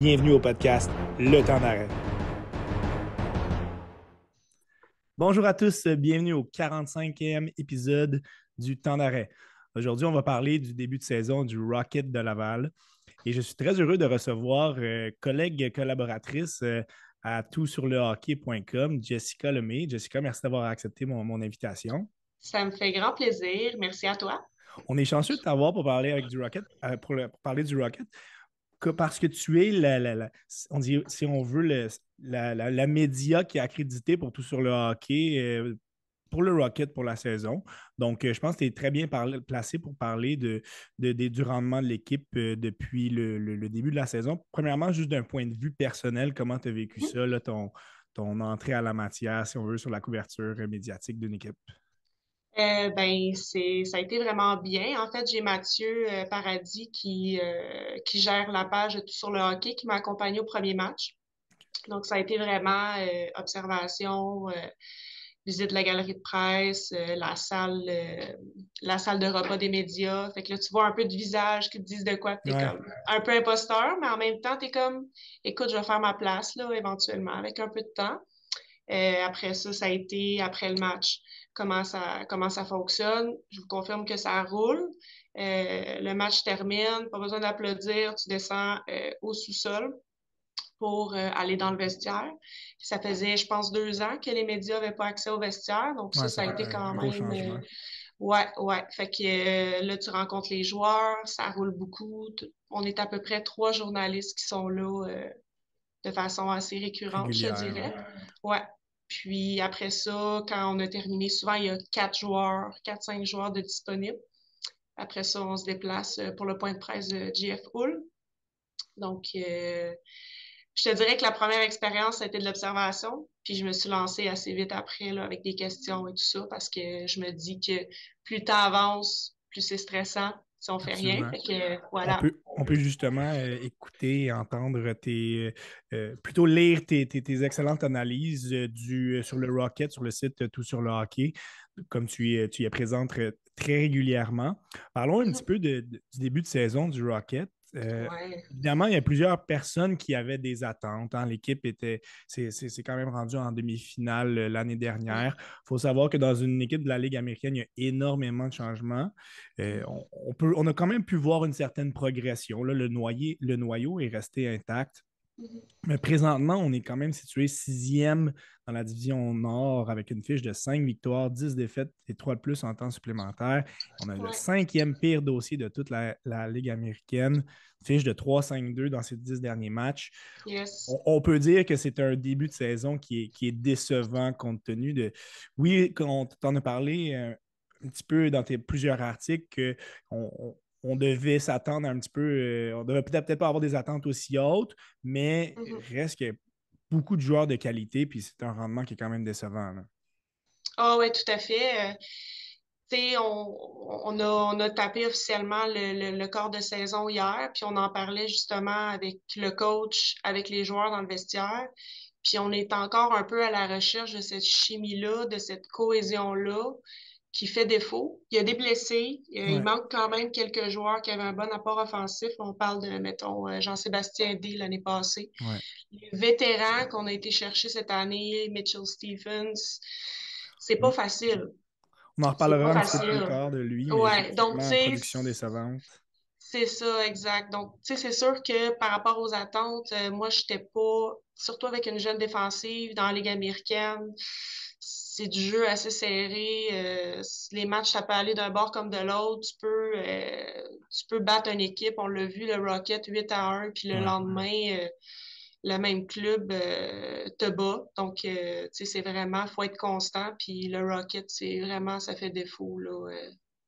Bienvenue au podcast Le temps d'arrêt. Bonjour à tous, bienvenue au 45e épisode du temps d'arrêt. Aujourd'hui, on va parler du début de saison du Rocket de Laval. Et je suis très heureux de recevoir euh, collègue collaboratrice euh, à toutsurlehockey.com, Jessica Lemay. Jessica, merci d'avoir accepté mon, invitation. Ça me fait grand plaisir. Merci à toi. On est chanceux de t'avoir pour parler avec du Rocket, euh, pour, parler du Rocket parce que tu es la, on dit, si on veut, la, média qui est accréditée pour tout sur le hockey, euh, pour le Rocket pour la saison. Donc, euh, je pense que tu es très bien placé pour parler de, du rendement de l'équipe euh, depuis le, début de la saison. Premièrement, juste d'un point de vue personnel, comment tu as vécu ça, ton, ton entrée à la matière, si on veut, sur la couverture médiatique d'une équipe? Euh, ben, c'est, ça a été vraiment bien. En fait, j'ai Mathieu euh, Paradis qui, euh, qui gère la page Tout sur le hockey, qui m'a accompagné au premier match. Donc, ça a été vraiment observation, visite de la galerie de presse, la salle la salle de repas des médias. Fait que là, tu vois un peu de visage qui te disent de quoi tu es comme un peu imposteur, mais en même temps, tu es comme écoute, je vais faire ma place là, éventuellement, avec un peu de temps. après ça, ça a été après le match comment ça, comment ça fonctionne. Je vous confirme que ça roule. Euh, le match termine, pas besoin d'applaudir, tu descends euh, au sous-sol pour euh, aller dans le vestiaire. Ça faisait, je pense, deux ans que les médias n'avaient pas accès au vestiaire, donc ça, ça a été quand même... Ouais, ouais. Fait que là, tu rencontres les joueurs, ça roule beaucoup. On est à peu près trois journalistes qui sont là de façon assez récurrente, je dirais. Ouais. Puis après ça, quand on a terminé, souvent il y a quatre joueurs, quatre, cinq joueurs de disponibles. Après ça, on se déplace euh, pour le point de presse de GF Hull. Donc, euh, je te dirais que la première expérience, c'était de l'observation. Puis je me suis lancée assez vite après là, avec des questions et tout ça parce que je me dis que plus le temps avance, plus c'est stressant, si on fait rien. voilà. on, peut, justement euh, écouter et entendre tes. Euh, plutôt lire tes, excellentes analyses euh, du, sur le Rocket, sur le site Tout sur le hockey, comme tu, tu y es présente très régulièrement. Parlons un mm-hmm. petit peu du début de saison du Rocket. Euh, évidemment, il y a plusieurs personnes qui avaient des attentes. Hein. L'équipe était, c'est quand même rendu en demi-finale euh, l'année dernière. Il faut savoir que dans une équipe de la Ligue américaine, il y a énormément de changements. Euh, on, peut, on a quand même pu voir une certaine progression. Là, le, le noyau est resté intact. Mais présentement, on est quand même situé sixième dans la division Nord avec une fiche de 5 victoires, 10 défaites et 3 de plus en temps supplémentaire. On a le cinquième pire dossier de toute la, Ligue américaine, fiche de 3-5-2 dans ces 10 derniers matchs. On, peut dire que c'est un début de saison qui est, décevant compte tenu de. Oui, on t'en a parlé euh, un, petit peu dans tes plusieurs articles qu'on on devait s'attendre un petit peu, euh, on devait peut-être pas avoir des attentes aussi hautes, mais il mm-hmm. reste que beaucoup de joueurs de qualité, puis c'est un rendement qui est quand même décevant. Ah oui, tout à fait. Euh, on, a, tapé officiellement le, corps de saison hier, puis on en parlait justement avec le coach, avec les joueurs dans le vestiaire. Puis on est encore un peu à la recherche de cette chimie-là, de cette cohésion-là qui fait défaut. Il y a des blessés. Euh, il manque quand même quelques joueurs qui avaient un bon apport offensif. On parle de, mettons, euh, Jean-Sébastien D l'année passée. Les vétérans qu'on a été chercher cette année, Mitchell Stephens, c'est pas facile. On en reparlera un petit peu plus tard de lui. Ouais, donc, production décevante. C'est ça, exact. Donc, tu sais, c'est sûr que par rapport aux attentes, euh, moi, je n'étais pas, surtout avec une jeune défensive dans la Ligue américaine, c'est du jeu assez serré. Euh, les matchs, ça peut aller d'un bord comme de l'autre. Tu peux, euh, tu peux battre une équipe. On l'a vu, le Rocket 8 à 1, puis le lendemain, euh, le même club te bat. Donc, tu sais, c'est vraiment, il faut être constant. Puis le Rocket, c'est vraiment, ça fait défaut là,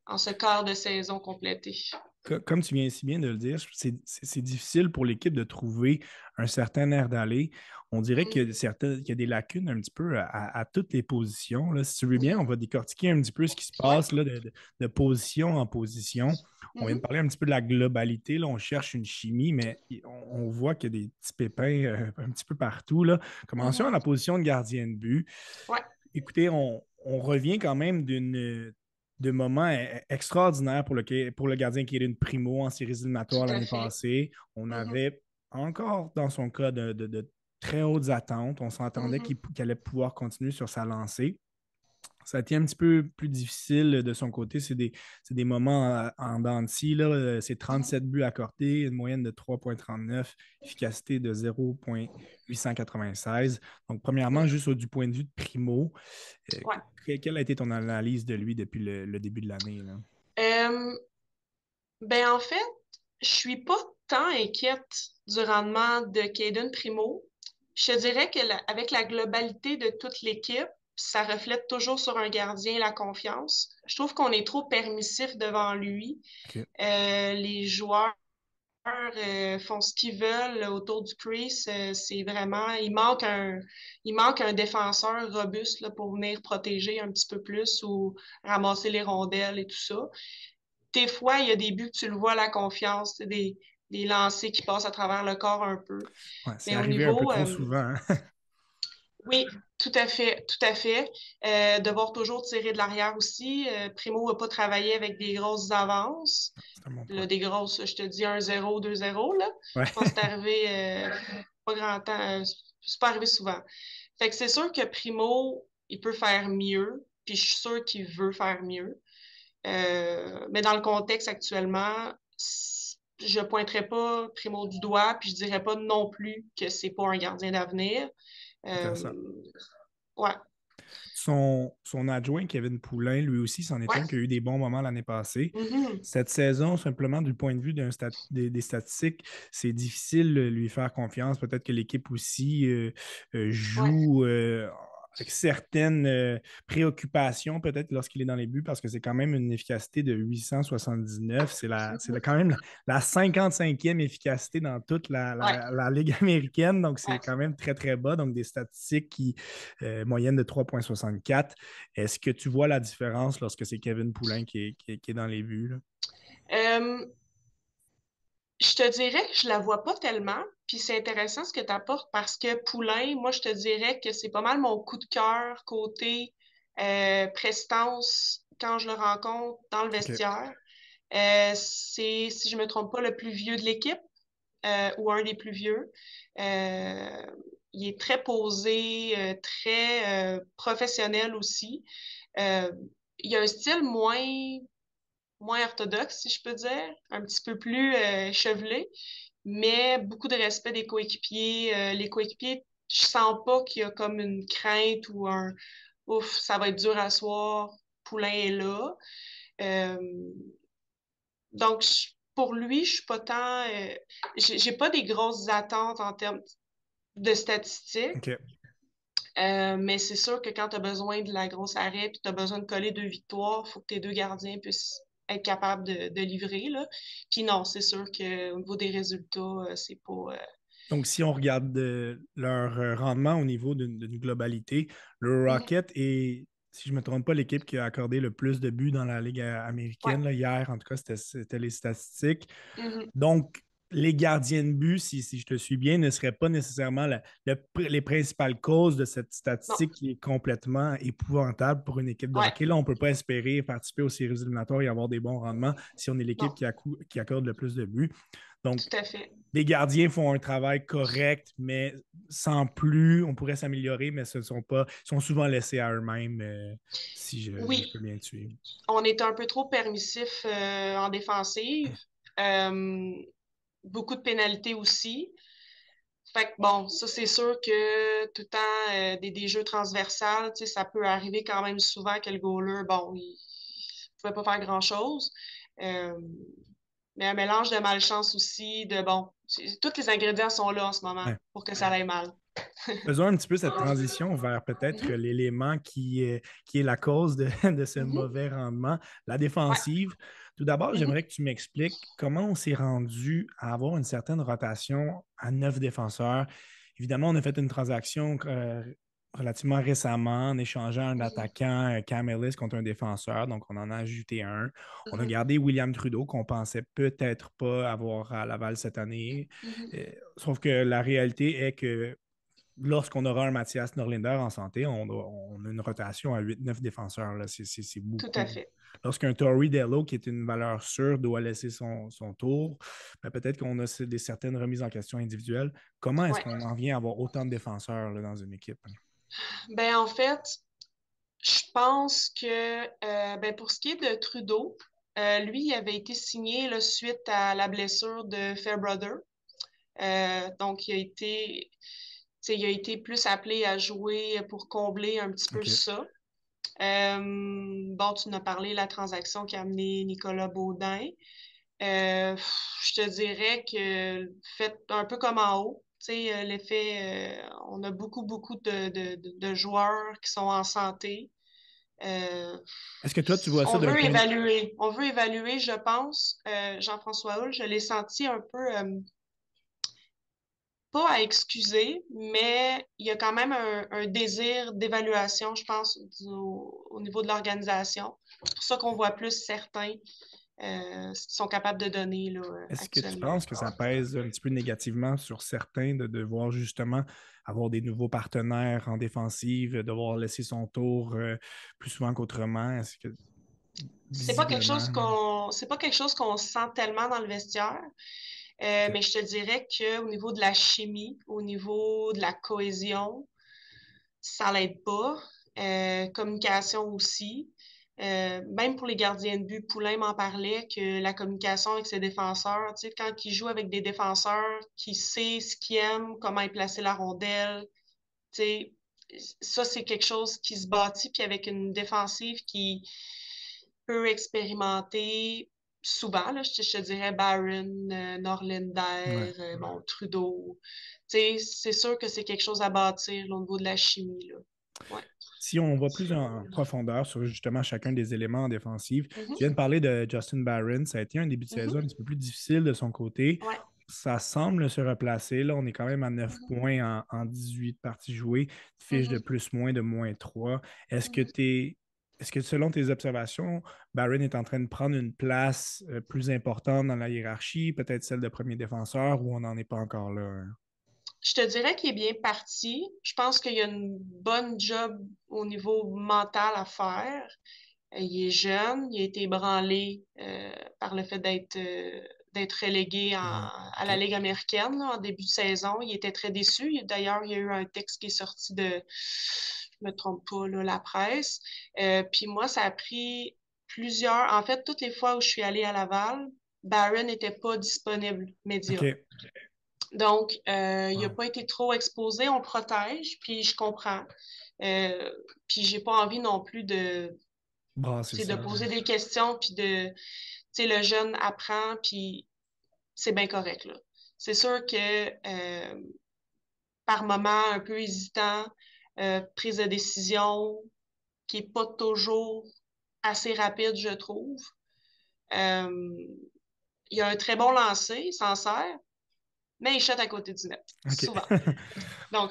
en ce quart de saison complété comme tu viens si bien de le dire, c'est difficile pour l'équipe de trouver un certain air d'aller. On dirait qu'il y, y, a des lacunes un petit peu à, toutes les positions. Là. Si tu veux bien, on va décortiquer un petit peu ce qui se passe là, de, position en position. On vient de mm-hmm. parler un petit peu de la globalité. Là. On cherche une chimie, mais on, voit qu'il y a des petits pépins euh, un petit peu partout. Là. Commençons à la position de gardien de but. Écoutez, on, on revient quand même d'une de moments e-, extraordinaires pour le, pour le gardien qui est une primo en séries éliminatoires l'année passée. On mm-hmm. avait encore dans son cas de, très hautes attentes. On s'entendait Mhm. qu'il qu'il allait pouvoir continuer sur sa lancée. Ça a été un petit peu plus difficile de son côté. C'est des, des moments en, en dents de scie. Euh, C'est 37 buts accordés, une moyenne de 3,39, efficacité de 0,896. Donc, premièrement, juste au- du point de vue de Primo, euh, Ouais. quelle a été ton analyse de lui depuis le, le début de l'année? Euh, ben en fait, je suis pas tant inquiète du rendement de Caden Primo. Je dirais que la- avec la globalité de toute l'équipe, ça reflète toujours sur un gardien la confiance. Je trouve qu'on est trop permissif devant lui. Euh, les joueurs euh, font ce qu'ils veulent autour du crease. Euh, c'est vraiment, il manque un, il manque un défenseur robuste là, pour venir protéger un petit peu plus ou ramasser les rondelles et tout ça. Des fois, il y a des buts que tu le vois, la confiance, des, des lancers qui passent à travers le corps un peu. Ouais, c'est Mais au arrivé un peu trop souvent. hein. Oui, tout à fait, tout à fait. Euh, devoir toujours tirer de l'arrière aussi. Euh, Primo n'a pas travaillé avec des grosses avances. Là, des grosses, je te dis 1-0, 2-0, là. Ouais. Je pense que c'est arrivé euh, pas grand temps, euh, c'est pas arrivé souvent. Fait que c'est sûr que Primo, il peut faire mieux, puis je suis sûre qu'il veut faire mieux. Euh, mais dans le contexte actuellement, je pointerais pas Primo du doigt, puis je dirais pas non plus que c'est pas un gardien d'avenir. Euh, ouais, Son, son adjoint, Kevin Poulain, lui aussi, c'en est Ouais. un qui a eu des bons moments l'année passée. Mhm. Cette saison, simplement du point de vue stat- des, des statistiques, c'est difficile de lui faire confiance. Peut-être que l'équipe aussi euh, euh, joue euh, avec certaines euh, préoccupations, peut-être lorsqu'il est dans les buts, parce que c'est quand même une efficacité de 879. C'est la, c'est la- quand même la, la 55e efficacité dans toute la, la- la Ligue américaine. Donc, c'est Ouais. quand même très, très bas. Donc, des statistiques qui, euh, moyenne de 3,64. Est-ce que tu vois la différence lorsque c'est Kevin Poulain qui est, qui est- qui est dans les buts? là? Euh, je te dirais que je la vois pas tellement, puis c'est intéressant ce que tu apportes parce que Poulain, moi, je te dirais que c'est pas mal mon coup de cœur côté euh, prestance quand je le rencontre dans le vestiaire. Euh, c'est, si je me trompe pas, le plus vieux de l'équipe euh, ou un des plus vieux. Euh, il est très posé, euh, très euh, professionnel aussi. Euh, il a un style moins moins orthodoxe, si je peux dire, un petit peu plus euh, chevelé, mais beaucoup de respect des coéquipiers. Euh, les coéquipiers, je sens pas qu'il y a comme une crainte ou un ouf, ça va être dur à soir, Poulain est là. Euh, donc, pour lui, je suis pas tant. j'ai pas des grosses attentes en termes de statistiques. Euh, mais c'est sûr que quand tu as besoin de la grosse arrêt puis tu as besoin de coller deux victoires, il faut que tes deux gardiens puissent être capables de, de livrer. Là. Puis non, c'est sûr qu'au niveau des résultats, euh, c'est pas. euh, Donc, si on regarde euh, leur rendement au niveau d'une globalité, le Rocket est, si je ne me trompe pas, l'équipe qui a accordé le plus de buts dans la Ligue américaine. là, hier, en tout cas, c'était- les statistiques. mhm. Donc, les gardiens de but, si, si je te suis bien, ne seraient pas nécessairement la- le pr- les principales causes de cette statistique qui est complètement épouvantable pour une équipe de Ouais. hockey. Là, on ne peut pas espérer participer aux séries éliminatoires et avoir des bons rendements si on est l'équipe qui, accorde le plus de buts. Donc, Tout à fait. les gardiens font un travail correct, mais sans plus. On pourrait s'améliorer, mais ce sont pas. Ils sont souvent laissés à eux-mêmes, euh, si je, Oui. je peux bien suivre. On est un peu trop permissif euh, en défensive. Euh, beaucoup de pénalités aussi. Fait que bon, ça c'est sûr que tout le temps, euh, des, des jeux transversales, ça peut arriver quand même souvent que le goaler, bon, il ne pouvait pas faire grand-chose. Euh, mais un mélange de malchance aussi, de bon, tous les ingrédients sont là en ce moment Ouais. pour que ça aille mal. Faisons un petit peu cette transition vers peut-être l'élément qui, est- qui est la cause de, de ce Mhm. mauvais rendement, la défensive. Tout d'abord, Mhm. j'aimerais que tu m'expliques comment on s'est rendu à avoir une certaine rotation à neuf défenseurs. Évidemment, on a fait une transaction euh, relativement récemment en échangeant un Mhm. attaquant, euh, Cam Ellis, contre un défenseur. Donc, on en a ajouté un. On a gardé William Trudeau, qu'on pensait peut-être pas avoir à Laval cette année. Euh, sauf que la réalité est que lorsqu'on aura un Mathias Norlinder en santé, on, a une rotation à 8-9 défenseurs. là. C'est, c'est- c'est beaucoup. Tout à fait. lorsqu'un Tory Dello, qui est une valeur sûre, doit laisser son, tour, ben, peut-être qu'on a des certaines remises en question individuelles. Comment est-ce qu'on en vient à avoir autant de défenseurs dans une équipe? Ben, en fait, je pense que euh, ben, pour ce qui est de Trudeau, euh, lui, il avait été signé là, suite à la blessure de Fairbrother. Euh, donc, il a été il a été plus appelé à jouer pour combler un petit peu ça. Euh, bon, tu nous as parlé de la transaction qui a amené Nicolas Baudin. Euh, je te dirais que faites un peu comme en haut. Euh, l'effet, on a beaucoup, beaucoup de, joueurs qui sont en santé. Est-ce que toi, tu vois ça on veut évaluer. On veut évaluer, je pense. Jean-François Hull, je l'ai senti un peu pas à excuser, mais il y a quand même un, désir d'évaluation, je pense, au, niveau de l'organisation. C'est pour ça qu'on voit plus certains euh, qui sont capables de donner. Est-ce que tu penses que ça pèse un petit peu négativement sur certains de devoir justement avoir des nouveaux partenaires en défensive, devoir laisser son tour euh, plus souvent qu'autrement? Est-ce que c'est pas quelque chose qu'on c'est pas quelque chose qu'on sent tellement dans le vestiaire. Euh, mais je te dirais qu'au niveau de la chimie, au niveau de la cohésion, ça l'aide pas. Euh, communication aussi. Euh, même pour les gardiens de but, Poulain m'en parlait que la communication avec ses défenseurs, tu sais, quand il joue avec des défenseurs qui sait ce qu'ils aiment, comment il placer la rondelle, tu sais, ça, c'est quelque chose qui se bâtit, puis avec une défensive qui peut expérimenter, souvent, là, je, te, dirais Barron, euh, Norlinder, euh, bon, Trudeau. C'est sûr que c'est quelque chose à bâtir au niveau de la chimie. Là. Si on va plus en profondeur sur justement chacun des éléments en défensive, mm-hmm. tu viens de parler de Justin Barron. Ça a été un début de saison mm-hmm. un petit peu plus difficile de son côté. Ça semble se replacer. Là, on est quand même à 9 mm-hmm. points en, en, 18 parties jouées, fiche de plus-moins de moins 3. Est-ce que tu es est-ce que selon tes observations, Barron est en train de prendre une place euh, plus importante dans la hiérarchie, peut-être celle de premier défenseur, ou on n'en est pas encore là? Hein? Je te dirais qu'il est bien parti. Je pense qu'il y a une bonne job au niveau mental à faire. Euh, il est jeune, il a été ébranlé euh, par le fait d'être d'être relégué à la Ligue américaine en début de saison. Il était très déçu. D'ailleurs, il y a eu un texte qui est sorti de me trompe pas, là, la presse. Euh, puis moi, ça a pris plusieurs. En fait, toutes les fois où je suis allée à Laval, Barron n'était pas disponible média. Donc, euh, il n'a pas été trop exposé. On protège, puis je comprends. Euh, puis j'ai pas envie non plus de, de poser des questions, puis de. Tu sais, le jeune apprend, puis c'est bien correct, là. C'est sûr que euh, par moment un peu hésitant, euh, prise de décision qui n'est pas toujours assez rapide, je trouve. Euh, il y a un très bon lancer, sincère, mais il shot à côté du net, souvent. Donc,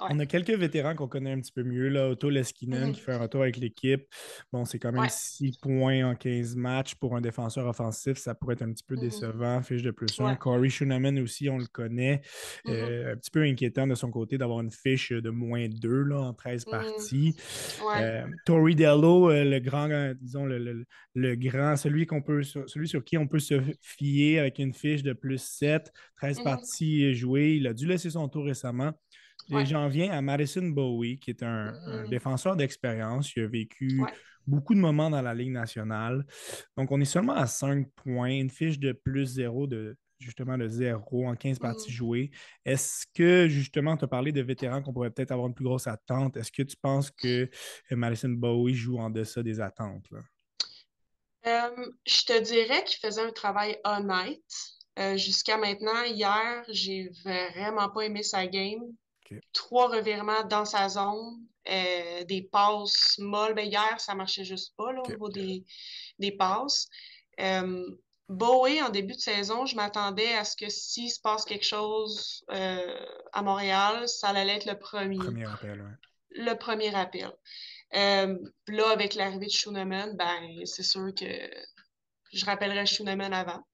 euh, on a quelques vétérans qu'on connaît un petit peu mieux. Là. Otto Leskinen mm-hmm. qui fait un retour avec l'équipe. Bon, c'est quand même 6 points en 15 matchs pour un défenseur offensif. Ça pourrait être un petit peu mm-hmm. décevant. Fiche de plus 1. Corey Schuneman aussi, on le connaît. Mm-hmm. Euh, un petit peu inquiétant de son côté d'avoir une fiche de moins 2 là, en 13 parties. Euh, Tori Dello, euh, le grand, disons, le, grand, celui, peut, celui sur qui on peut se fier avec une fiche de plus 7, 13 parties jouées. Il a dû laisser son tour récemment. Et j'en viens à Madison Bowie, qui est un, mm-hmm. défenseur d'expérience. Il a vécu beaucoup de moments dans la Ligue nationale. Donc, on est seulement à 5 points, une fiche de plus 0 de justement de 0 en 15 parties mm-hmm. jouées. Est-ce que, justement, tu as parlé de vétérans qu'on pourrait peut-être avoir une plus grosse attente. Est-ce que tu penses que euh, Madison Bowie joue en deçà des attentes? Euh, je te dirais qu'il faisait un travail honnête. Euh, jusqu'à maintenant, hier, j'ai vraiment pas aimé sa game. Trois revirements dans sa zone, euh, des passes molles. Ben, hier, ça marchait juste pas au niveau des, passes. Euh, Bowie, en début de saison, je m'attendais à ce que s'il se passe quelque chose euh, à Montréal, ça allait être le premier. Premier appel, Le premier appel. Euh, là, avec l'arrivée de Schooneman, ben, c'est sûr que je rappellerai Schooneman avant.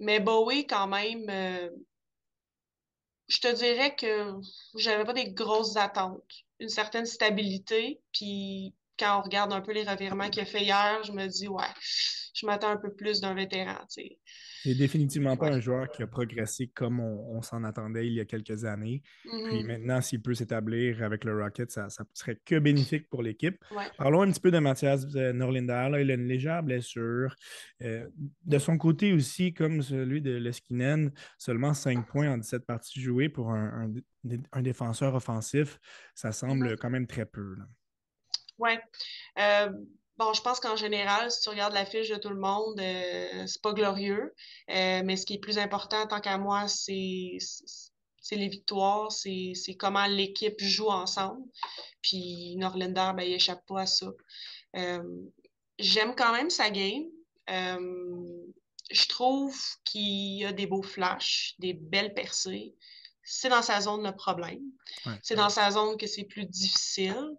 mais Bowie, quand même, je te dirais que j'avais pas des grosses attentes. Une certaine stabilité, puis quand on regarde un peu les revirements qu'il a fait hier, je me dis, ouais, je m'attends un peu plus d'un vétéran. sais. C'est définitivement pas un joueur qui a progressé comme on, s'en attendait il y a quelques années. Puis Mhm. maintenant, s'il peut s'établir avec le Rocket, ça, ça serait que bénéfique pour l'équipe. Ouais. Parlons un petit peu de Mathias euh, Norlinder. Là, il a une légère blessure. Euh, de son côté aussi, comme celui de Leskinen, seulement 5 points en 17 parties jouées pour un, un- un défenseur offensif. Ça semble quand même très peu. là. Ouais. Euh, bon, je pense qu'en général, si tu regardes la fiche de tout le monde, euh, c'est pas glorieux. Euh, mais ce qui est plus important, tant qu'à moi, c'est c'est les victoires, c'est c'est comment l'équipe joue ensemble. Puis Norlinder, ben, il échappe pas à ça. J'aime quand même sa game. Je trouve qu'il a des beaux flashs, des belles percées. C'est dans sa zone le problème. Ouais. C'est dans sa zone que c'est plus difficile.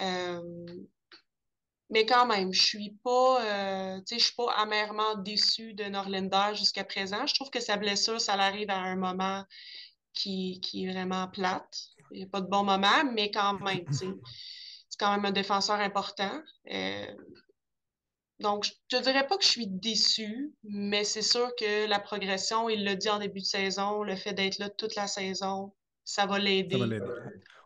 Euh, mais quand même, je suis pas, euh, je suis pas amèrement déçue de Norlinder jusqu'à présent. Je trouve que sa blessure, ça arrive à un moment qui, qui est vraiment plate. Il n'y a pas de bon moment, mais quand même, tu sais, c'est quand même un défenseur important. Euh, donc, je ne dirais pas que je suis déçue, mais c'est sûr que la progression, il l'a dit en début de saison, le fait d'être là toute la saison, ça va l'aider.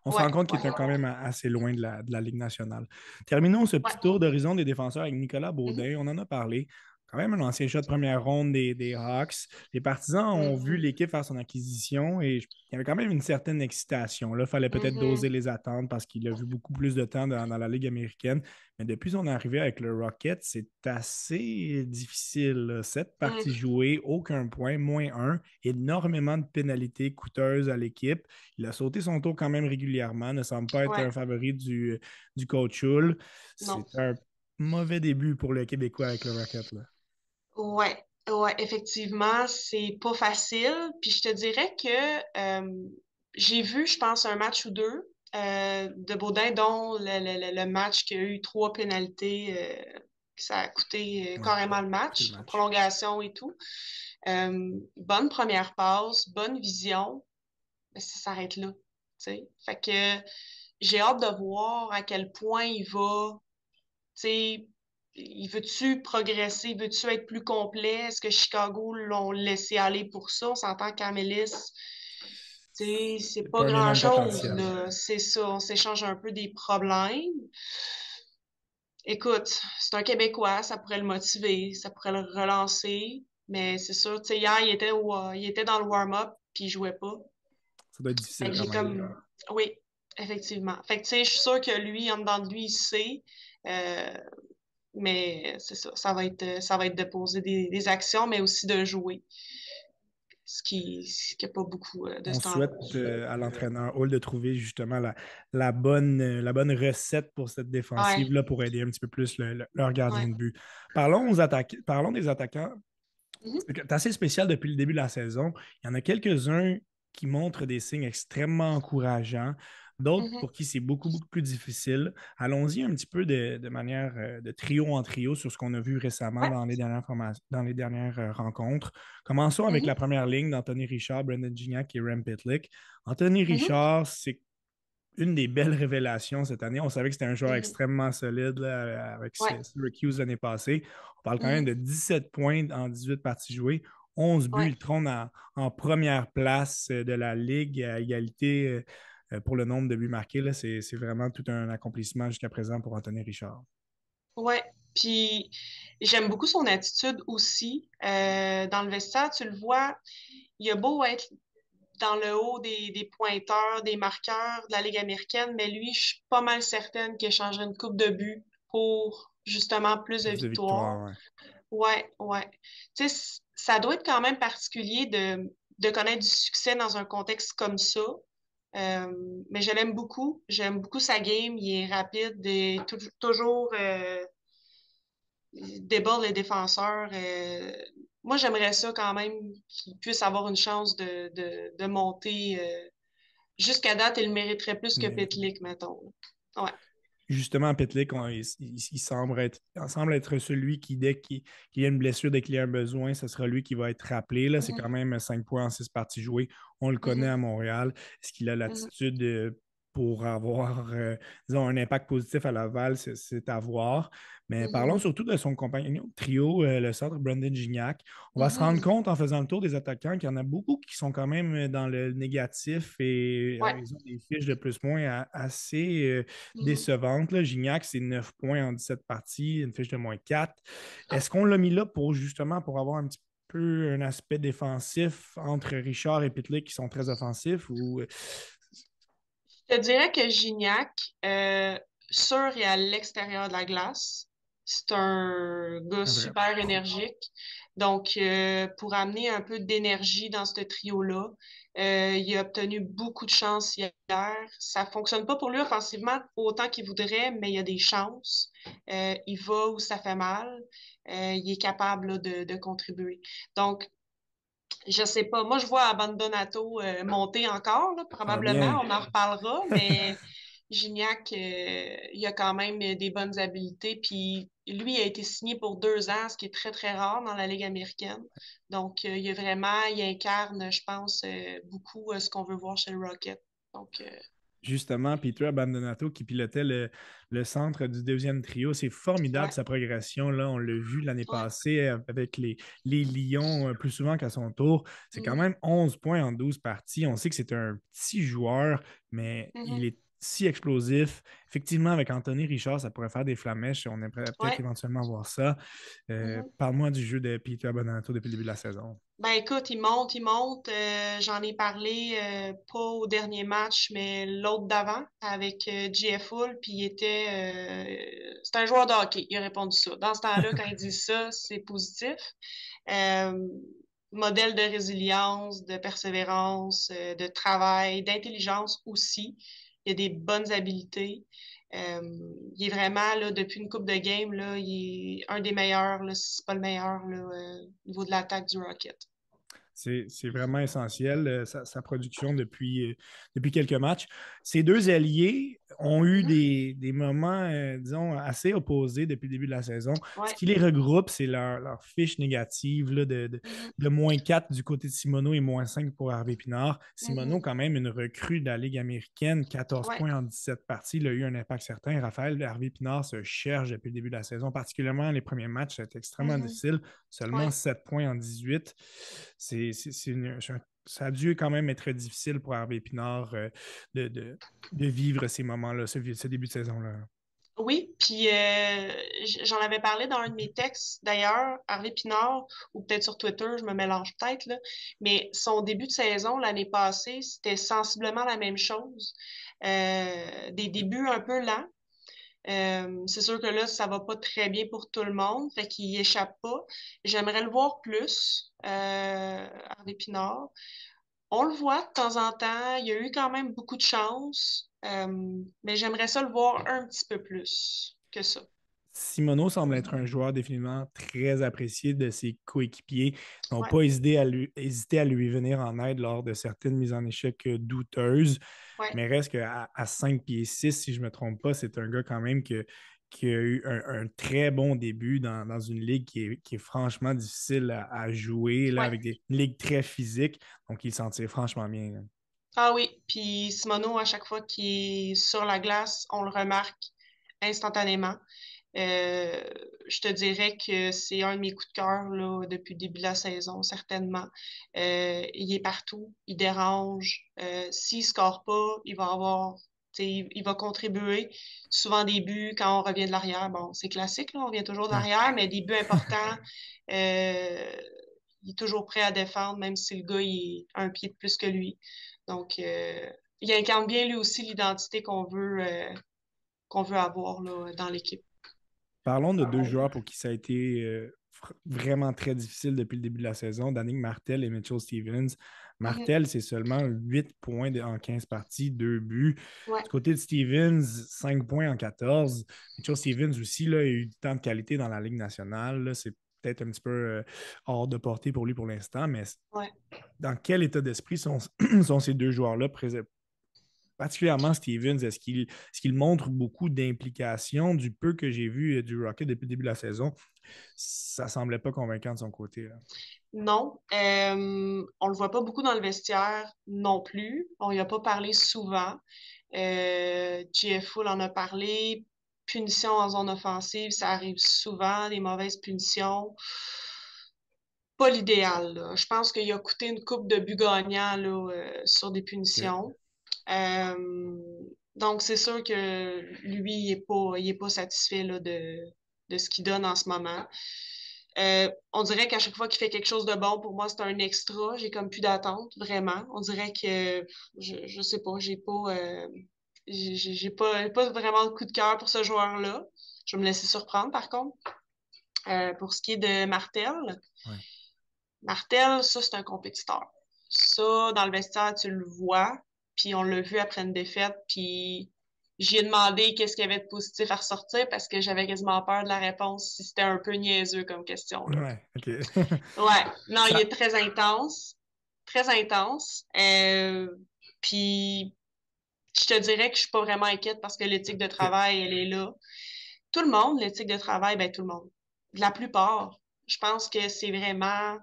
On se rend compte qu'il est quand même assez loin de la, de la Ligue nationale. Terminons ce petit tour d'horizon des défenseurs avec Nicolas Baudin. On en a parlé. Quand même un ancien choix de première ronde des, des Hawks. Les partisans ont vu l'équipe faire son acquisition et il y avait quand même une certaine excitation. Là, il fallait peut-être Mhm. doser les attentes parce qu'il a vu beaucoup plus de temps dans, dans la Ligue américaine. Mais depuis son arrivée avec le Rocket, c'est assez difficile. Sept parties Mhm. jouées, aucun point, moins un, énormément de pénalités coûteuses à l'équipe. Il a sauté son tour quand même régulièrement, ne semble pas être Ouais. un favori du, du coach Hull. C'est un mauvais début pour le Québécois avec le Rocket. Là. Ouais, ouais, effectivement, c'est pas facile. Puis je te dirais que euh, j'ai vu, je pense, un match ou deux euh, de Baudin, dont le, le- le- match qui a eu trois pénalités, euh, que ça a coûté Ouais, carrément le match, le match. prolongation et tout. Bonne première passe, bonne vision, mais ça s'arrête là. Fait que j'ai hâte de voir à quel point il va, il veut-tu progresser, veut-tu être plus complet? Est-ce que Chicago l'ont laissé aller pour ça? On s'entend qu'Amélis, c'est pas grand-chose. C'est ça, on s'échange un peu des problèmes. Écoute, c'est un Québécois, ça pourrait le motiver, ça pourrait le relancer, mais c'est sûr, tu sais, hier, il était, au- il était dans le warm-up, puis il jouait pas. Ça doit être difficile quand comme... Oui, effectivement. Fait que, tu sais, je suis sûre que lui, en dedans de lui, il sait. Euh, mais c'est ça. Ça va être, ça va être de poser des, des actions, mais aussi de jouer. Ce qui n'a pas beaucoup euh, de On temps souhaite euh, à l'entraîneur Hall de trouver justement la, la bonne, euh, la bonne recette pour cette défensive-là pour aider un petit peu plus le- le- leur gardien Ouais. de but. Parlons, aux Parlons des attaquants. Mhm. C'est assez spécial depuis le début de la saison. Il y en a quelques-uns qui montrent des signes extrêmement encourageants, d'autres Mhm. pour qui c'est beaucoup, beaucoup plus difficile. Allons-y un petit peu de, de manière euh, de trio en trio sur ce qu'on a vu récemment Ouais. dans les dernières, dans les dernières euh, rencontres. Commençons avec Mhm. la première ligne d'Anthony Richard, Brendan Gignac et Rem Pitlick. Anthony Mhm. Richard, c'est une des belles révélations cette année. On savait que c'était un joueur extrêmement solide là, avec Ouais. Syracuse l'année passée. On parle quand même de 17 points en 18 parties jouées, 11 buts. Ouais. Il trône en, en première place euh, de la Ligue à égalité pour le nombre de buts marqués. C'est vraiment tout un accomplissement jusqu'à présent pour Anthony Richard. Ouais. Puis j'aime beaucoup son attitude aussi. Euh, dans le vestiaire, tu le vois, il a beau être dans le haut des, des pointeurs, des marqueurs de la Ligue américaine, mais lui, je suis pas mal certaine qu'il échangerait une coupe de buts pour justement plus de victoires. victoires, ouais. Ouais, ouais. Tu sais, ça doit être quand même particulier de, de connaître du succès dans un contexte comme ça. Euh, mais je l'aime beaucoup. J'aime beaucoup sa game. Il est rapide et tou- toujours euh, il déborde les défenseurs. Euh, moi, j'aimerais ça quand même qu'il puisse avoir une chance de, de, de monter. euh, Jusqu'à date, il mériterait plus que Mais- Pitlick, mettons. Ouais. Justement, Pitlick, on- il, il- il semble être, il semble être celui qui, dès qu'il y a une blessure, dès qu'il y a un besoin, ce sera lui qui va être rappelé. Là, c'est Mhm. quand même 5 points en 6 parties jouées. On le connaît Mhm. à Montréal. Est-ce qu'il a l'attitude euh, pour avoir, euh, disons, un impact positif à Laval, c'est à voir. Mais Mhm. parlons surtout de son compagnon trio, euh, le centre Brandon Gignac. On va se Mhm. rendre compte en faisant le tour des attaquants qu'il y en a beaucoup qui sont quand même euh, dans le négatif et euh, ils ont des fiches de plus-moins assez Mhm. décevantes. là. Gignac, c'est 9 points en 17 parties, une fiche de moins 4. Est-ce qu'on l'a mis là pour justement pour avoir un petit peu un aspect défensif entre Richard et Pitlick qui sont très offensifs ou Je te dirais que Gignac, euh, sur et à l'extérieur de la glace, c'est un gars super énergique. Donc, euh, pour amener un peu d'énergie dans ce trio-là, euh, il a obtenu beaucoup de chances hier. Ça fonctionne pas pour lui offensivement autant qu'il voudrait, mais il a des chances. Euh, il va où ça fait mal. Euh, il est capable là, de, de contribuer. Donc, je sais pas. Moi, je vois Abandonato euh, monter encore, là, probablement. On en reparlera, mais Gignac, euh, il a quand même des bonnes habiletés. Puis lui a été signé pour deux ans, ce qui est très, très rare dans la Ligue américaine. Donc, euh, il est vraiment, il incarne, je pense, beaucoup ce qu'on veut voir chez le Rocket. Donc, Justement, Peter Abandonato qui pilotait le, le centre du deuxième trio. C'est formidable ouais, sa progression. Là. On l'a vu l'année ouais. passée avec les, les Lions euh, plus souvent qu'à son tour. C'est quand Mhm, même 11 points en 12 parties. On sait que c'est un petit joueur, mais il mhm. est si explosif. Effectivement, avec Anthony Richard, ça pourrait faire des flamèches. On aimerait peut-être Ouais. éventuellement voir ça. Euh, mhm. Parle-moi du jeu de Peter Abandonato depuis le début de la saison. Ben écoute, il monte, il monte. Euh, j'en ai parlé euh, pas au dernier match, mais l'autre d'avant avec JF Hull, puis il était c'est un joueur de hockey, il a répondu ça. Dans ce temps-là, quand il dit ça, c'est positif. Modèle de résilience, de persévérance, de travail, d'intelligence aussi. Il a des bonnes habiletés. Euh, il est vraiment, là, depuis une coupe de game, là, il est un des meilleurs, là, si c'est pas le meilleur, là, euh, au niveau de l'attaque du Rocket. C'est vraiment essentiel, euh, sa, sa production depuis, euh, depuis quelques matchs. Ces deux alliés ont eu Mhm. des, des moments, euh, disons, assez opposés depuis le début de la saison. Ce qui les regroupe, c'est leur, leur fiche négative là, de, de, Mhm. de moins 4 du côté de Simoneau et moins 5 pour Harvey Pinard. Simoneau, Mhm. quand même, une recrue de la Ligue américaine, 14 Ouais. points en 17 parties. Il a eu un impact certain. Raphaël Harvey Pinard se cherche depuis le début de la saison, particulièrement les premiers matchs. C'était extrêmement Mhm. difficile. Seulement Ouais. 7 points en 18. C'est, ça a dû quand même être difficile pour Harvey Pinard euh, de, vivre ces moments-là, ce, début de saison-là. Oui, puis euh, j'en avais parlé dans un de mes textes d'ailleurs, Harvey Pinard, ou peut-être sur Twitter, je me mélange peut-être, mais son début de saison l'année passée, c'était sensiblement la même chose. Euh, des débuts un peu lents. Euh, c'est sûr que là, ça va pas très bien pour tout le monde, fait qu'il échappe pas. J'aimerais le voir plus, euh, Harvey Pinard. On le voit de temps en temps. Il y a eu quand même beaucoup de chance, euh, mais j'aimerais ça le voir un petit peu plus que ça. Simoneau semble être un joueur définitivement très apprécié de ses coéquipiers. Ils n'ont Ouais, pas hésité à, lui, hésité à lui venir en aide lors de certaines mises en échec euh, douteuses. ouais, Mais reste qu'à à 5 pieds 6, si je ne me trompe pas, c'est un gars quand même que, qui a eu un, un très bon début dans, dans une ligue qui est, qui est franchement difficile à, à jouer, là, ouais. avec des, une ligue très physique. Donc, il s'en tire franchement bien. là. Ah oui, puis Simono, à chaque fois qu'il est sur la glace, on le remarque instantanément. Euh, je te dirais que c'est un de mes coups de cœur là, depuis le début de la saison, certainement. Euh, il est partout, il dérange. Euh, s'il score pas, il va avoir, tu sais, il, il va contribuer. Souvent des buts quand on revient de l'arrière. Bon, c'est classique, là, on vient toujours de l'arrière, mais des buts importants. il est toujours prêt à défendre, même si le gars il est un pied de plus que lui. Donc, il incarne bien lui aussi l'identité qu'on veut, qu'on veut avoir là, dans l'équipe. Parlons de deux joueurs pour qui ça a été euh, vraiment très difficile depuis le début de la saison, Danick Martel et Mitchell Stevens. Martel, c'est seulement 8 points en 15 parties, 2 buts. Ouais, Du côté de Stevens, 5 points en 14. Mitchell Stevens aussi, là, il a eu du temps de qualité dans la Ligue nationale. C'est peut-être un petit peu euh, hors de portée pour lui pour l'instant, mais ouais. dans quel état d'esprit sont, sont ces deux joueurs-là présents? Particulièrement Stevens, est-ce qu'il est qu'il montre beaucoup d'implication du peu que j'ai vu euh, du Rocket depuis le début de la saison? Ça semblait pas convaincant de son côté. là. Non, euh, on le voit pas beaucoup dans le vestiaire non plus. On y a pas parlé souvent. Euh, en a parlé. Punition en zone offensive, ça arrive souvent, des mauvaises punitions. Pas l'idéal. Je pense qu'il a coûté une coupe de but gagnant euh, sur des punitions. Euh, donc, c'est sûr que lui, il n'est pas, pas satisfait de, de ce qu'il donne en ce moment. Euh, on dirait qu'à chaque fois qu'il fait quelque chose de bon, pour moi, c'est un extra. J'ai comme plus d'attente, vraiment. On dirait que, je, je sais pas, j'ai pas, euh, j'ai pas, pas vraiment de coup de cœur pour ce joueur-là. Je vais me laisser surprendre, par contre. Euh, pour ce qui est de Martel, Martel, ça, c'est un compétiteur. Ça, dans le vestiaire, tu le vois. Puis on l'a vu après une défaite. Puis j'ai demandé qu'est-ce qu'il y avait de positif à ressortir parce que j'avais quasiment peur de la réponse si c'était un peu niaiseux comme question. Ouais, OK. ouais, non, il est très intense. Très intense. Euh, puis, je te dirais que je suis pas vraiment inquiète parce que l'éthique de travail, elle est là. Tout le monde, l'éthique de travail, ben tout le monde. La plupart. Je pense que c'est vraiment,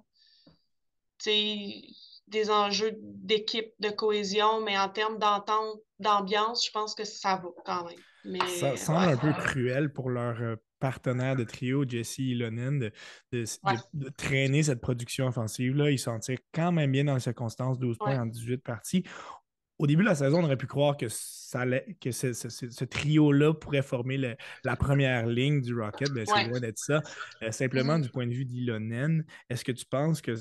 tu sais, des enjeux d'équipe, de cohésion, mais en termes d'entente, d'ambiance, je pense que ça va quand même. Mais, ça semble un peu cruel pour leur euh, partenaire de trio, Jesse Ilonen, de, de, traîner cette production offensive-là. Ils s'en tirent quand même bien dans les circonstances, 12 points en 18 parties. Au début de la saison, on aurait pu croire que, ça que ce, trio-là pourrait former la première ligne du Rocket. mais c'est loin d'être ça. Euh, simplement, mm-hmm. du point de vue d'Ilonen, est-ce que tu penses que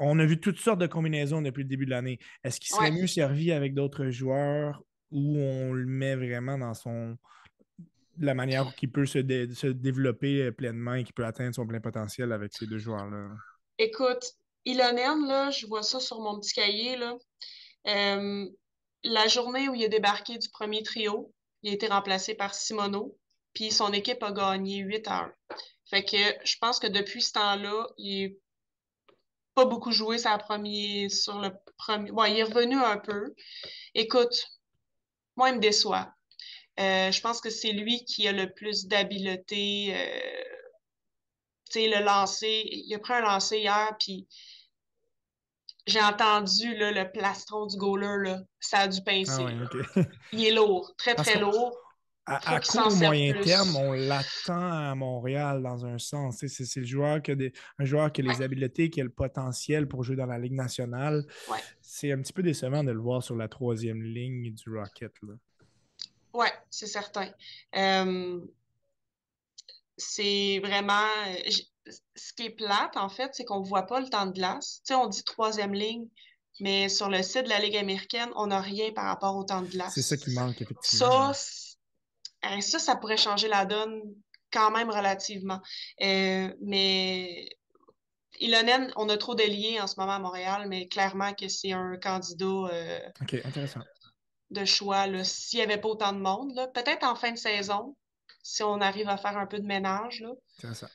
on a vu toutes sortes de combinaisons depuis le début de l'année. Est-ce qu'il serait mieux servi avec d'autres joueurs ou on le met vraiment dans son la manière qu'il peut se, développer euh, pleinement et qu'il peut atteindre son plein potentiel avec ces deux joueurs-là? Écoute, Ilonen, là, je vois ça sur mon petit cahier. Là. Euh, la journée où il a débarqué du premier trio, il a été remplacé par Simono, puis son équipe a gagné 8 heures. Fait que je pense que depuis ce temps-là, il est pas beaucoup joué sur, premier, sur le premier. Bon, il est revenu un peu. Écoute, moi, il me déçoit. Euh, je pense que c'est lui qui a le plus d'habileté. Euh, tu sais, le lancer. Il a pris un lancer hier, puis j'ai entendu là, le plastron du goaler, là, ça a dû pincer. Ah il est lourd, très, très lourd à, court ou moyen terme, on l'attend à Montréal dans un sens. C'est le joueur qui a des, un joueur qui a les habiletés, qui a le potentiel pour jouer dans la Ligue nationale. C'est un petit peu décevant de le voir sur la troisième ligne du Rocket. Oui, c'est certain. Euh, c'est vraiment. Ce qui est plate, en fait, c'est qu'on ne voit pas le temps de glace. sais, on dit troisième ligne, mais sur le site de la Ligue américaine, on n'a rien par rapport au temps de glace. C'est ça qui manque, effectivement. Ça, ça, ça pourrait changer la donne quand même relativement. Euh, mais Ilonen, on a trop de liens en ce moment à Montréal, mais clairement que c'est un candidat euh, de choix. S'il n'y avait pas autant de monde, peut-être en fin de saison, si on arrive à faire un peu de ménage. C'est ça.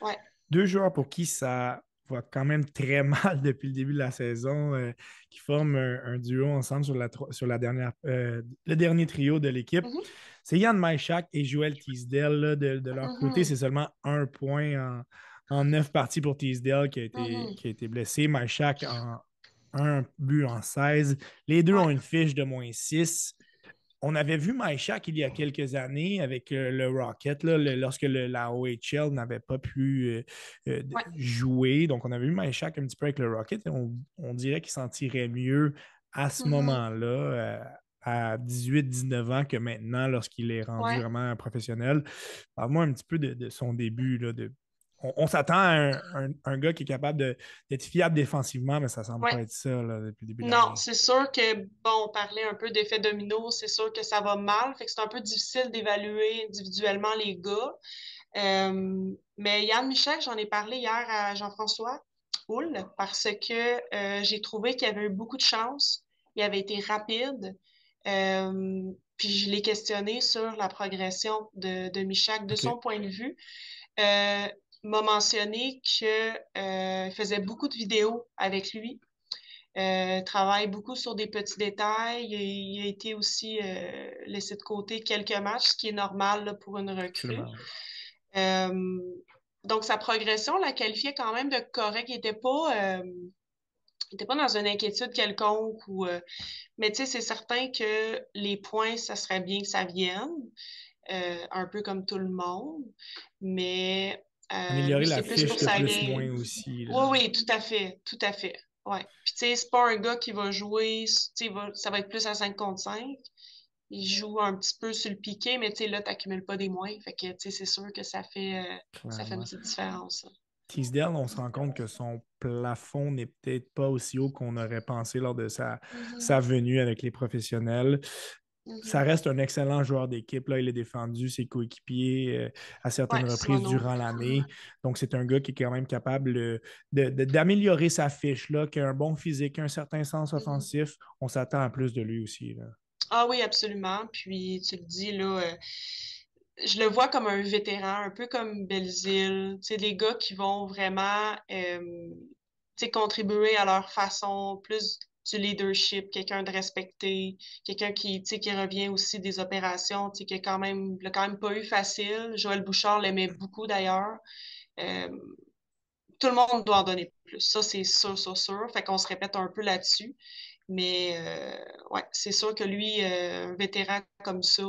Ouais. Deux joueurs pour qui ça va quand même très mal depuis le début de la saison, qui forment un, duo ensemble sur, la, sur la dernière, le dernier trio de l'équipe. Mm-hmm. C'est Yann Maïchak et Joël Teasdale. de, leur mm-hmm. côté, c'est seulement un point en, neuf parties pour Teasdale qui a été, mm-hmm. qui a été blessé. Maïchak en un but en 16. Les deux ont une fiche de moins 6. On avait vu Maïchak il y a quelques années avec euh, le Rocket, lorsque la OHL n'avait pas pu euh, euh, jouer. Donc, on avait vu Maïchak un petit peu avec le Rocket et on, dirait qu'il s'en tirait mieux à ce mm-hmm. moment-là, à 18-19 ans que maintenant lorsqu'il est rendu vraiment professionnel. Parle-moi un petit peu de, son début. Là, de... On, s'attend à un, gars qui est capable d'être fiable défensivement, mais ça ne semble pas être ça depuis le début. Non, c'est sûr que, bon, on parlait un peu d'effet domino, c'est sûr que ça va mal, fait que c'est un peu difficile d'évaluer individuellement les gars. Euh, mais Yann Michel, j'en ai parlé hier à Jean-François Houle parce que euh, j'ai trouvé qu'il avait eu beaucoup de chance. Il avait été rapide. Euh, puis je l'ai questionné sur la progression de, de Michak, de son point de vue. Euh, m'a mentionné qu'il euh, faisait beaucoup de vidéos avec lui. Euh, travaille beaucoup sur des petits détails. Il, a été aussi laissé de côté quelques matchs, ce qui est normal pour une recrue. donc, sa progression la qualifiait quand même de correct. Il n'était pas n'était pas dans une inquiétude quelconque. Ou, euh, mais tu sais, c'est certain que les points, ça serait bien que ça vienne, euh, un peu comme tout le monde. Mais. Euh, Améliorer la fiche de plus moins aussi. Oui, oui, tout à fait. Tout à fait. Ouais. Puis, tu sais, c'est pas un gars qui va jouer, va, ça va être plus à 5 contre 5. Il joue un petit peu sur le piqué, mais tu sais, là, tu n'accumules pas des moins. Fait que, tu sais, c'est sûr que ça fait, ça fait une petite différence. Teasdale, on se rend compte que son plafond n'est peut-être pas aussi haut qu'on aurait pensé lors de sa, mm-hmm. sa venue avec les professionnels. Ça reste un excellent joueur d'équipe. Là, il est défendu ses coéquipiers euh, à certaines reprises durant l'année. Donc, c'est un gars qui est quand même capable d'améliorer sa fiche, là, qui a un bon physique, un certain sens mm-hmm. offensif. On s'attend à plus de lui aussi. Ah oui, absolument. Puis, tu le dis, là, euh, je le vois comme un vétéran, un peu comme Belzile, tu sais, des gars qui vont vraiment euh, contribuer à leur façon plus du leadership, quelqu'un de respecté, quelqu'un qui, qui revient aussi des opérations, qui est quand même, l'a quand même pas eu facile. Joël Bouchard l'aimait beaucoup d'ailleurs. Euh, tout le monde doit en donner plus. Ça, c'est sûr, sûr, sûr. Fait qu'on se répète un peu là-dessus. Mais euh, ouais, c'est sûr que lui, un vétéran comme ça,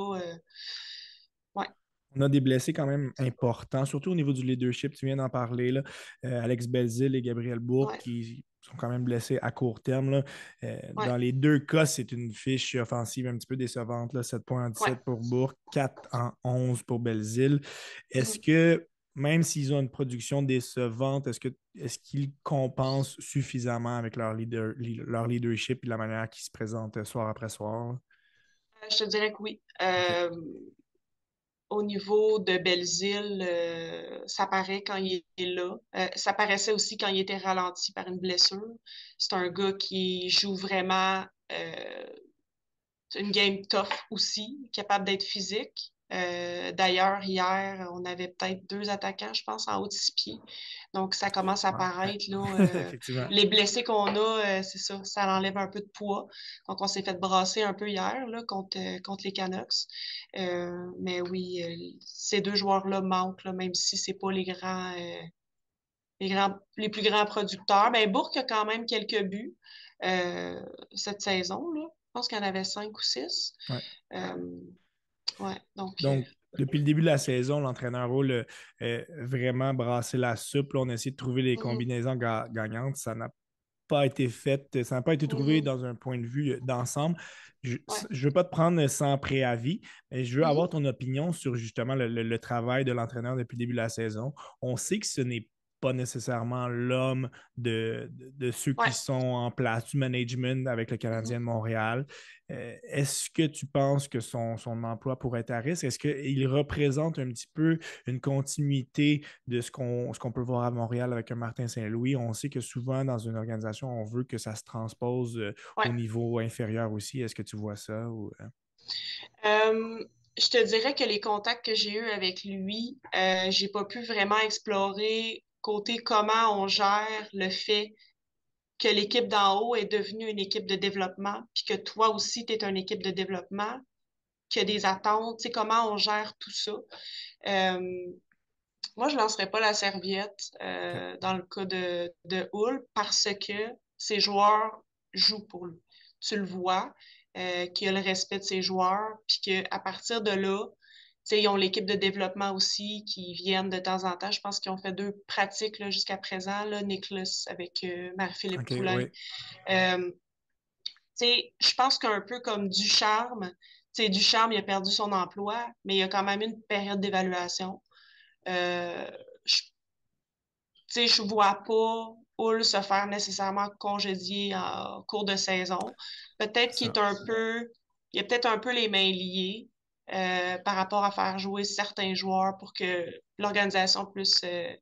on a des blessés quand même importants, surtout au niveau du leadership. Tu viens d'en parler. Là. Euh, Alex Belzil et Gabriel Bourg qui sont quand même blessés à court terme. Euh, dans les deux cas, c'est une fiche offensive un petit peu décevante. Là. 7 points en 17 pour Bourg, 4 en 11 pour Belzil. Est-ce mm-hmm. que, même s'ils ont une production décevante, est-ce qu'ils est compensent suffisamment avec leur, leader, leur leadership et la manière qu'ils se présentent soir après soir? Euh, je te dirais que oui au niveau de Belzile, euh, ça paraît quand il est là. Euh, ça paraissait aussi quand il était ralenti par une blessure. C'est un gars qui joue vraiment euh, une game tough aussi, capable d'être physique. Euh, d'ailleurs, hier, on avait peut-être deux attaquants, je pense, en haut de six pieds. Donc, ça commence à apparaître. Euh, les blessés qu'on a, euh, c'est ça, ça enlève un peu de poids. Donc, on s'est fait brasser un peu hier là, contre, contre les Canucks. mais oui, ces deux joueurs-là manquent, même si ce pas les grands, les grands, les plus grands producteurs. Mais Bourque a quand même quelques buts cette saison. Là. Je pense qu'il y en avait cinq ou six donc, euh, depuis le début de la saison, l'entraîneur roule vraiment brasser la soupe. on a essayé de trouver les mm-hmm. combinaisons gagnantes. Ça n'a pas été fait, ça n'a pas été trouvé mm-hmm. dans un point de vue d'ensemble. Je ne veux pas te prendre sans préavis, mais je veux avoir mm-hmm. ton opinion sur justement le travail de l'entraîneur depuis le début de la saison. On sait que ce n'est pas nécessairement l'homme de, de, ceux qui sont en place du management avec le Canadien de Montréal. Euh, est-ce que tu penses que son, son, emploi pourrait être à risque? Est-ce qu'il représente un petit peu une continuité de ce qu'on peut voir à Montréal avec un Martin Saint-Louis? On sait que souvent, dans une organisation, on veut que ça se transpose euh, au niveau inférieur aussi. Est-ce que tu vois ça? Ou, euh? je te dirais que les contacts que j'ai eus avec lui, euh, j'ai pas pu vraiment explorer côté comment on gère le fait que l'équipe d'en haut est devenue une équipe de développement, puis que toi aussi, tu es une équipe de développement, qu'il y a des attentes, tu sais, comment on gère tout ça. Euh, moi, je ne lancerai pas la serviette euh, dans le cas de, de Hull parce que ses joueurs jouent pour lui. Tu le vois, euh, qu'il a le respect de ses joueurs, puis qu'à partir de là, ils ont l'équipe de développement aussi qui viennent de temps en temps. Je pense qu'ils ont fait deux pratiques jusqu'à présent, là, Nicholas avec euh, Marie-Philippe Poulain. Euh, je pense qu'un peu comme Ducharme, Ducharme, il a perdu son emploi, mais il y a quand même une période d'évaluation. Euh, je ne vois pas Hull se faire nécessairement congédier en cours de saison. Peut-être qu'il est un peu. Il a peut-être un peu les mains liées. Euh, par rapport à faire jouer certains joueurs pour que l'organisation puisse euh,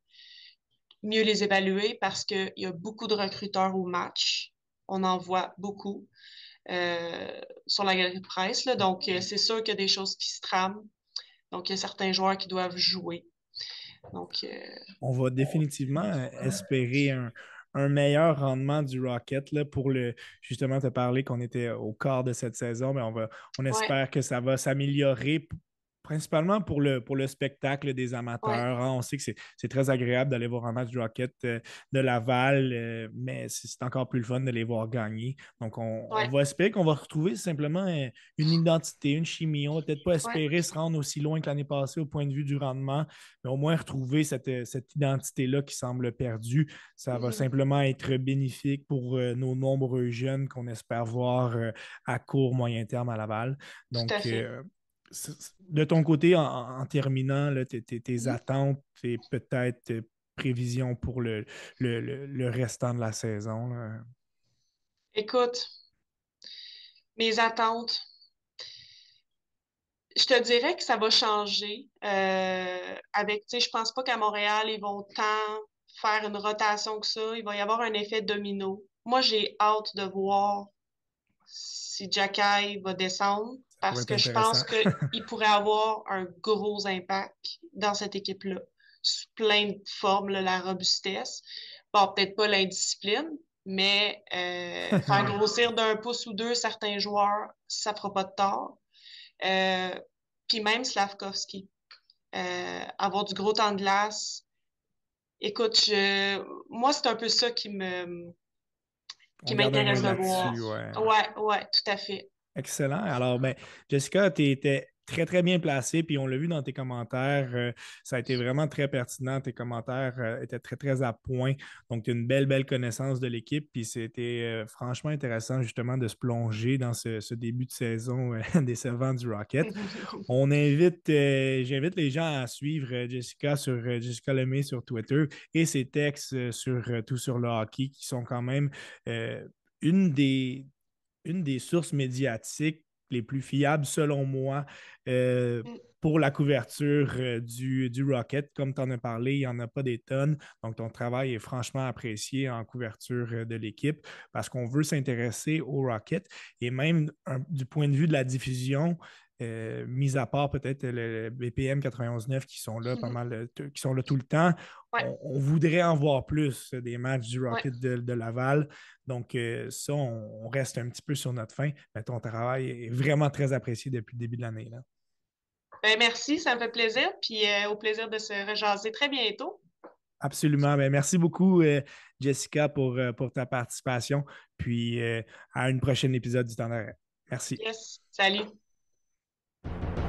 mieux les évaluer parce qu'il y a beaucoup de recruteurs au match. On en voit beaucoup euh, sur la galerie de presse. Donc, c'est sûr qu'il y a des choses qui se trament. Donc, il y a certains joueurs qui doivent jouer. Donc, On va définitivement espérer un, un meilleur rendement du Rocket là, pour le justement te parler qu'on était au quart de cette saison, mais on va on espère que ça va s'améliorer principalement pour le, pour le spectacle des amateurs. Hein. on sait que c'est très agréable d'aller voir un match du Rocket euh, de Laval, euh, mais c'est encore plus le fun de les voir gagner. Donc, on, va espérer qu'on va retrouver simplement euh, une identité, une chimie. On va peut-être pas espérer se rendre aussi loin que l'année passée au point de vue du rendement, mais au moins retrouver cette, identité-là qui semble perdue. Ça va mm-hmm. simplement être bénéfique pour nos nombreux jeunes qu'on espère voir à court, moyen terme à Laval. Donc, de ton côté, en, terminant, tes, attentes et peut-être euh, prévisions pour le, le, restant de la saison? Écoute, mes attentes, je te dirais que ça va changer. Euh, avec, je pense pas qu'à Montréal, ils vont tant faire une rotation que ça. Il va y avoir un effet domino. Moi, j'ai hâte de voir si Jacky va descendre parce que je pense qu'il pourrait avoir un gros impact dans cette équipe-là, sous plein de formes, la robustesse. Bon, peut-être pas l'indiscipline, mais euh, faire grossir d'un pouce ou deux certains joueurs, ça fera pas de tort. Euh, puis même Slavkovski, euh, avoir du gros temps de glace. Écoute, je... moi, c'est un peu ça qui me qui m'intéresse de voir. Ouais. ouais, ouais, tout à fait. Excellent. Alors, ben, Jessica, tu étais très, très bien placée, puis on l'a vu dans tes commentaires. Euh, ça a été vraiment très pertinent. Tes commentaires euh, étaient très, très à point. Donc, tu as une belle, belle connaissance de l'équipe, puis c'était euh, franchement intéressant, justement, de se plonger dans ce, début de saison décevant du Rocket. On invite, j'invite les gens à suivre Jessica sur Jessica Lemay sur Twitter et ses textes sur tout sur le hockey qui sont quand même une des une des sources médiatiques les plus fiables, selon moi, euh, mm. pour la couverture euh, du, du, Rocket. Comme tu en as parlé, il n'y en a pas des tonnes. Donc, ton travail est franchement apprécié en couverture euh, de l'équipe parce qu'on veut s'intéresser au Rocket. Et même du point de vue de la diffusion, euh, mis à part peut-être le BPM 91.9 qui sont là pas mhm. mal, euh, qui sont là tout le temps, on, voudrait en voir plus euh, des matchs du Rocket de, Laval. Donc, ça, on, reste un petit peu sur notre fin. Mais ton travail est vraiment très apprécié depuis le début de l'année. Ben, merci, ça me fait plaisir. Puis au plaisir de se rejaser très bientôt. Absolument. Ben, merci beaucoup, Jessica, pour, pour ta participation. Puis à un prochain épisode du Temps d'arrêt. Merci. Yes. Salut. you